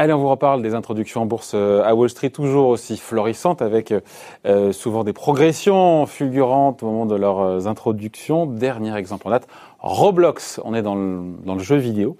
Allez, on vous reparle des introductions en bourse euh, à Wall Street, toujours aussi florissantes, avec euh, souvent des progressions fulgurantes au moment de leurs euh, introductions. Dernier exemple en date, Roblox. On est dans le, dans le jeu vidéo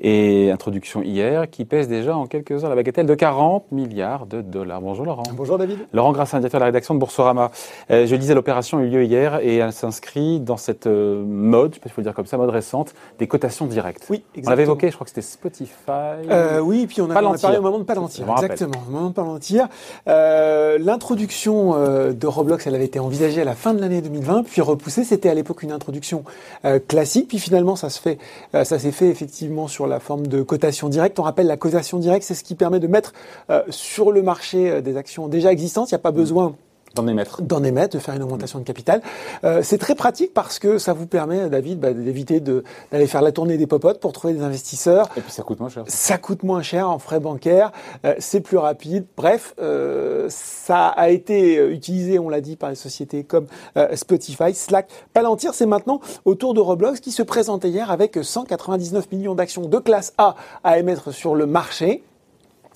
et introduction hier qui pèse déjà en quelques heures la bagatelle de 40 milliards de dollars. Bonjour Laurent. Bonjour David. Laurent Grassin, directeur de la rédaction de Boursorama. Euh, je disais, l'opération a eu lieu hier et elle s'inscrit dans cette euh, mode, je sais pas faut le dire comme ça, mode récente, des cotations directes. Oui, exactement. On l'avait évoqué, je crois que c'était Spotify. Euh, oui, puis on a, on a, parlé au moment de Palantir. Exactement, au moment de Palantir. L'introduction de Roblox, elle avait été envisagée à la fin de l'année 2020, puis repoussée. C'était à l'époque une introduction euh, classique, puis finalement ça se fait, ça s'est fait effectivement sur la forme de cotation directe. On rappelle la cotation directe, c'est ce qui permet de mettre euh, sur le marché euh, des actions déjà existantes. Il n'y a pas besoin D'en émettre. D'en émettre, de faire une augmentation de capital. Euh, c'est très pratique parce que ça vous permet, David, bah, d'éviter d'aller faire la tournée des popotes pour trouver des investisseurs. Et puis ça coûte moins cher. Ça coûte moins cher en frais bancaires, euh, c'est plus rapide. Bref, euh, ça a été utilisé, on l'a dit, par les sociétés comme euh, Spotify, Slack, Palantir. C'est maintenant au tour de Roblox qui se présentait hier avec 199 millions d'actions de classe A à émettre sur le marché.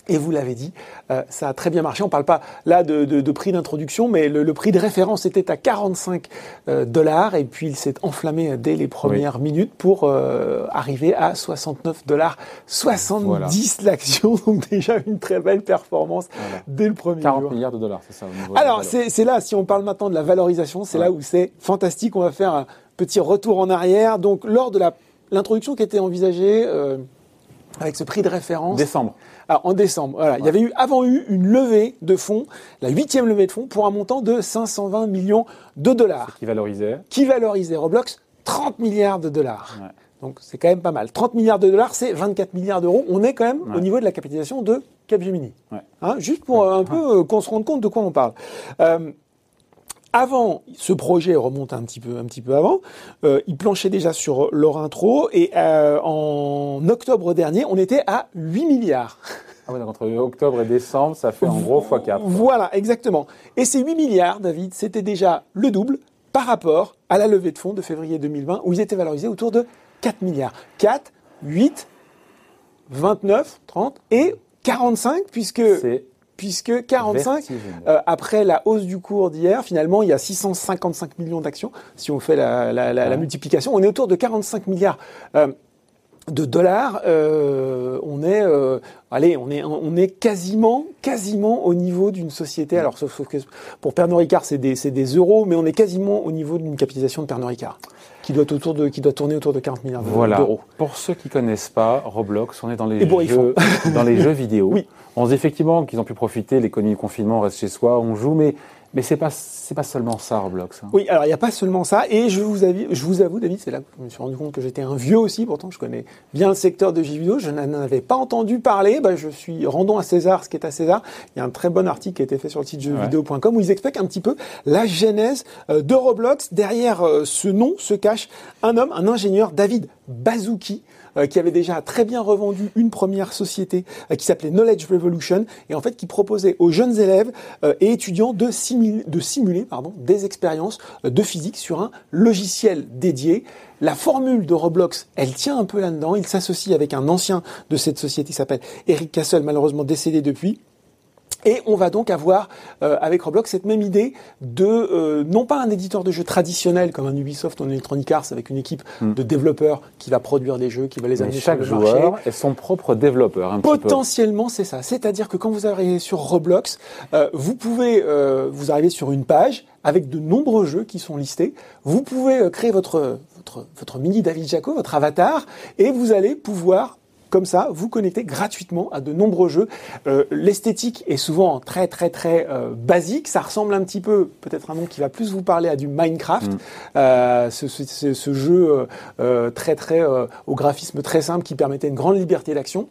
Et vous l'avez dit, euh, ça a très bien marché. On ne parle pas là de, de, de prix d'introduction, mais le, le, prix de référence était à 45 euh, dollars et puis il s'est enflammé dès les premières oui. minutes pour euh, arriver à 69 dollars 70 voilà. l'action. Donc déjà une très belle performance voilà. dès le premier 40 jour. milliards de dollars, c'est ça. Alors c'est là, si on parle maintenant de la valorisation, c'est ouais. là où c'est fantastique. On va faire un petit retour en arrière. Donc lors de l'introduction qui était envisagée euh, avec ce prix de référence. Décembre. Alors, en décembre, voilà, ouais. il y avait eu avant eu une levée de fonds, la huitième levée de fonds pour un montant de 520 millions de dollars. Qui valorisait Qui valorisait Roblox 30 milliards de dollars. Ouais. Donc c'est quand même pas mal. 30 milliards de dollars, c'est 24 milliards d'euros. On est quand même ouais. au niveau de la capitalisation de Capgemini. Hein, juste pour un peu euh, qu'on se rende compte de quoi on parle. Euh, avant, ce projet remonte un petit peu, un petit peu avant. Euh, il planchait déjà sur leur intro et euh, en octobre dernier, on était à 8 milliards. Ah ouais, donc entre octobre et décembre, ça fait en gros x4. Voilà, exactement. Et ces 8 milliards, David, c'était déjà le double par rapport à la levée de fonds de février 2020 où ils étaient valorisés autour de 4 milliards. 4, 8, 29, 30 et 45 puisque puisque 45, euh, après la hausse du cours d'hier, finalement, il y a 655 millions d'actions. Si on fait la, la, la, ouais. la, multiplication, on est autour de 45 milliards. Euh, de dollars, euh, on est, euh, allez, on est, on est quasiment, quasiment au niveau d'une société. Alors, sauf, sauf que pour Pernod Ricard, c'est des, des euros, mais on est quasiment au niveau d'une capitalisation de Pernod Ricard qui doit autour de, qui doit tourner autour de 40 milliards d'euros. Voilà. Pour ceux qui connaissent pas Roblox, on est dans les jeux, dans les jeux vidéo. Oui. On se dit effectivement qu'ils ont pu profiter, l'économie du confinement, on reste chez soi, on joue, mais mais c'est pas c'est pas seulement ça Roblox. Hein. Oui, alors il n'y a pas seulement ça et je vous avoue, je vous avoue David, c'est là que je me suis rendu compte que j'étais un vieux aussi. Pourtant, je connais bien le secteur de jeux vidéo. Je n'en avais pas entendu parler. Bah, je suis rendons à César ce qui est à César. Il y a un très bon article qui a été fait sur le site jeuxvideo.com où ils expliquent un petit peu la genèse euh, de Roblox. Derrière euh, ce nom se cache un homme, un ingénieur, David Bazouki qui avait déjà très bien revendu une première société euh, qui s'appelait Knowledge Revolution et en fait qui proposait aux jeunes élèves euh, et étudiants de simuler, de simuler pardon, des expériences de physique sur un logiciel dédié. La formule de Roblox, elle tient un peu là-dedans. Il s'associe avec un ancien de cette société qui s'appelle Eric Castle, malheureusement décédé depuis. Et on va donc avoir euh, avec Roblox cette même idée de euh, non pas un éditeur de jeux traditionnel comme un Ubisoft ou un Electronic Arts avec une équipe mm. de développeurs qui va produire des jeux, qui va les amener chaque sur le joueur marché. est son propre développeur. Un Potentiellement, c'est ça. C'est-à-dire que quand vous arrivez sur Roblox, euh, vous pouvez vous arriver sur une page avec de nombreux jeux qui sont listés. Vous pouvez créer votre votre, votre mini David Jaco, votre avatar, et vous allez pouvoir comme ça, vous connectez gratuitement à de nombreux jeux. Euh, L'esthétique est souvent très très très euh, basique. Ça ressemble un petit peu, peut-être un nom qui va plus vous parler à du Minecraft, mm. euh, ce, ce, ce, jeu très très au graphisme très simple qui permettait une grande liberté d'action.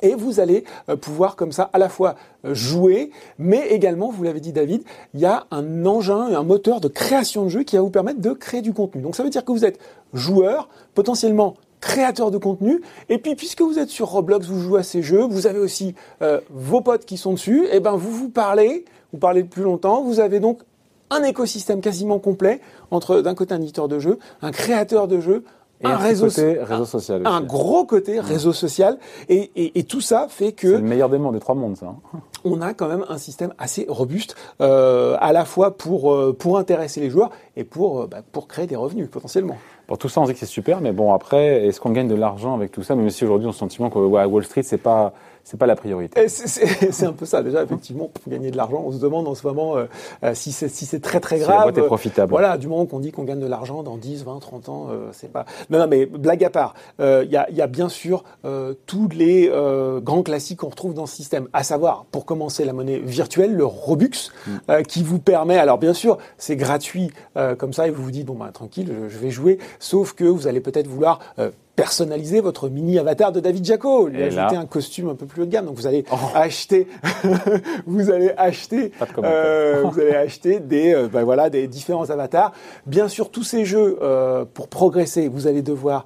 Et vous allez pouvoir comme ça à la fois jouer, mais également, vous l'avez dit David, il y a un engin, un moteur de création de jeu qui va vous permettre de créer du contenu. Donc ça veut dire que vous êtes joueur, potentiellement créateur de contenu. Et puis, puisque vous êtes sur Roblox, vous jouez à ces jeux, vous avez aussi euh, vos potes qui sont dessus, et ben vous vous parlez, vous parlez plus longtemps, vous avez donc un écosystème quasiment complet entre d'un côté un éditeur de jeu, un créateur de jeu, Et un, réseau, côté réseau social. Un, gros côté réseau social. Et, et, et, tout ça fait que... C'est le meilleur des mondes, des trois mondes, ça. Hein. On a quand même un système assez robuste, euh, à la fois pour, euh, pour intéresser les joueurs et pour, euh, bah, pour créer des revenus potentiellement. Pour tout ça, on dit que c'est super, mais bon, après, est-ce qu'on gagne de l'argent avec tout ça? Même si aujourd'hui, on a le sentiment qu'à Wall Street, c'est pas c'est pas la priorité. C'est un peu ça déjà effectivement pour gagner de l'argent. On se demande en ce moment euh, euh, si c'est si c'est très très grave. Si la est profitable. Voilà, du moment qu'on dit qu'on gagne de l'argent dans 10, 20, 30 ans, euh, c'est pas. Non, non, mais blague à part, il y a, y, a, bien sûr tous les grands classiques qu'on retrouve dans ce système, à savoir pour commencer la monnaie virtuelle, le Robux, mm. qui vous permet. Alors bien sûr, c'est gratuit comme ça et vous vous dites bon bah tranquille, je, je vais jouer. Sauf que vous allez peut-être vouloir personnaliser votre mini avatar de David Jaco, lui ajouter un costume un peu plus haut de gamme. Donc vous allez oh. acheter, vous allez acheter, euh, vous allez acheter des, euh, ben voilà, des différents avatars. Bien sûr, tous ces jeux euh, pour progresser, vous allez devoir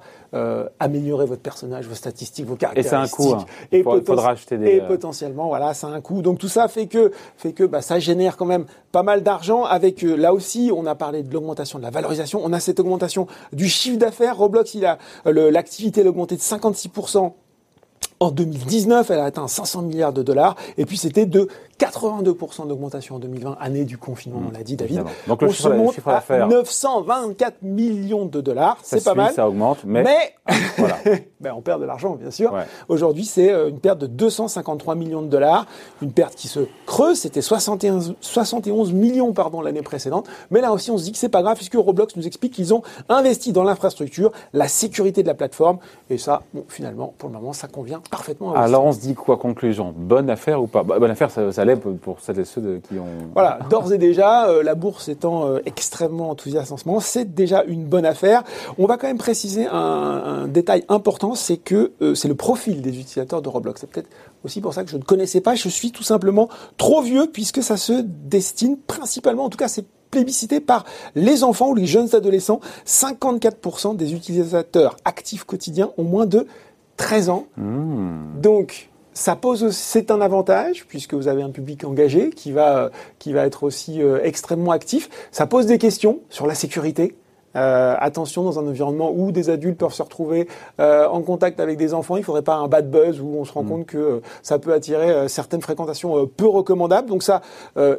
améliorer votre personnage, vos statistiques, vos caractéristiques. Et c'est un coût. Hein. Et, faudra acheter des... et potentiellement, voilà, c'est un coût. Donc tout ça fait que, fait que bah, ça génère quand même pas mal d'argent. Avec là aussi, on a parlé de l'augmentation de la valorisation. On a cette augmentation du chiffre d'affaires. Roblox, il a l'activité a augmenté de 56 en 2019, elle a atteint 500 milliards de dollars. Et puis, c'était de 82% d'augmentation en 2020, année du confinement, on l'a dit, David. Donc, le chiffre, se monte à 924 millions de dollars. C'est pas mal. Ça augmente, mais, voilà. ben, on perd de l'argent, bien sûr. Aujourd'hui, c'est euh, une perte de 253 millions de dollars. Une perte qui se creuse. C'était 71, 71 millions, pardon, l'année précédente. Mais là aussi, on se dit que c'est pas grave puisque Roblox nous explique qu'ils ont investi dans l'infrastructure, la sécurité de la plateforme. Et ça, bon, finalement, pour le moment, ça convient parfaitement. Alors, on se dit quoi, conclusion? Bonne affaire ou pas? Bonne affaire, ça, ça pour celles et ceux qui ont. Voilà, d'ores et déjà, euh, la bourse étant euh, extrêmement enthousiaste en ce moment, c'est déjà une bonne affaire. On va quand même préciser un, détail important, c'est que euh, c'est le profil des utilisateurs de Roblox. C'est peut-être aussi pour ça que je ne connaissais pas. Je suis tout simplement trop vieux puisque ça se destine principalement, en tout cas, c'est plébiscité par les enfants ou les jeunes adolescents. 54% des utilisateurs actifs quotidiens ont moins de 13 ans. Mmh. Donc, ça pose, c'est un avantage puisque vous avez un public engagé qui va qui va être aussi euh, extrêmement actif. Ça pose des questions sur la sécurité. Euh, attention dans un environnement où des adultes peuvent se retrouver euh, en contact avec des enfants, il ne faudrait pas un bad buzz où on se rend mm. compte que ça peut attirer certaines fréquentations peu recommandables. Donc ça,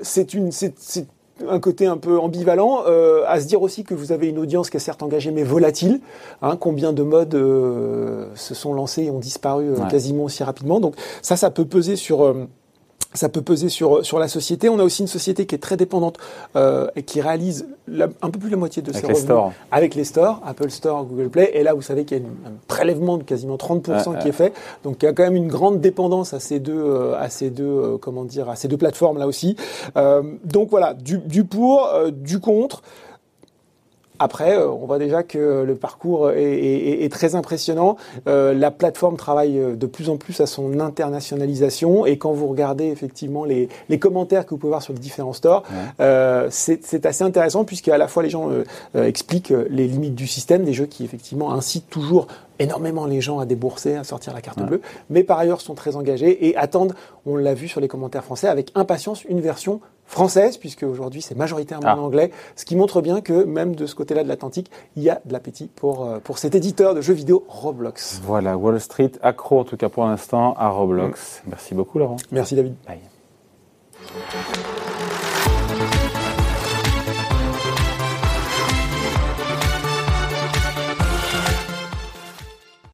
c'est une, c'est un côté un peu ambivalent, euh, à se dire aussi que vous avez une audience qui est certes engagée mais volatile. Hein, combien de modes euh, se sont lancés et ont disparu euh, quasiment aussi rapidement. Donc ça, ça peut peser sur ça peut peser sur sur la société. On a aussi une société qui est très dépendante euh, et qui réalise un peu plus la moitié de ses revenus avec les stores, Apple Store, Google Play. Et là, vous savez qu'il y a un prélèvement de quasiment 30% qui est fait. Donc, il y a quand même une grande dépendance à ces deux, euh, à ces deux, euh, comment dire, à ces deux plateformes là aussi. Euh, donc voilà, du, du pour, du contre. Après, euh, on voit déjà que le parcours est, très impressionnant. Euh, la plateforme travaille euh, de plus en plus à son internationalisation et quand vous regardez effectivement les, commentaires que vous pouvez voir sur les différents stores, c'est assez intéressant puisque à la fois les gens expliquent les limites du système, des jeux qui effectivement incitent toujours énormément les gens à débourser, à sortir la carte bleue, mais par ailleurs sont très engagés et attendent, on l'a vu sur les commentaires français, avec impatience une version française, puisque aujourd'hui c'est majoritairement ah. en anglais, ce qui montre bien que même de ce côté-là de l'Atlantique, il y a de l'appétit pour, euh, pour cet éditeur de jeux vidéo Roblox. Voilà, Wall Street accro en tout cas pour l'instant à Roblox. Mm. Merci beaucoup Laurent. Merci David. Bye.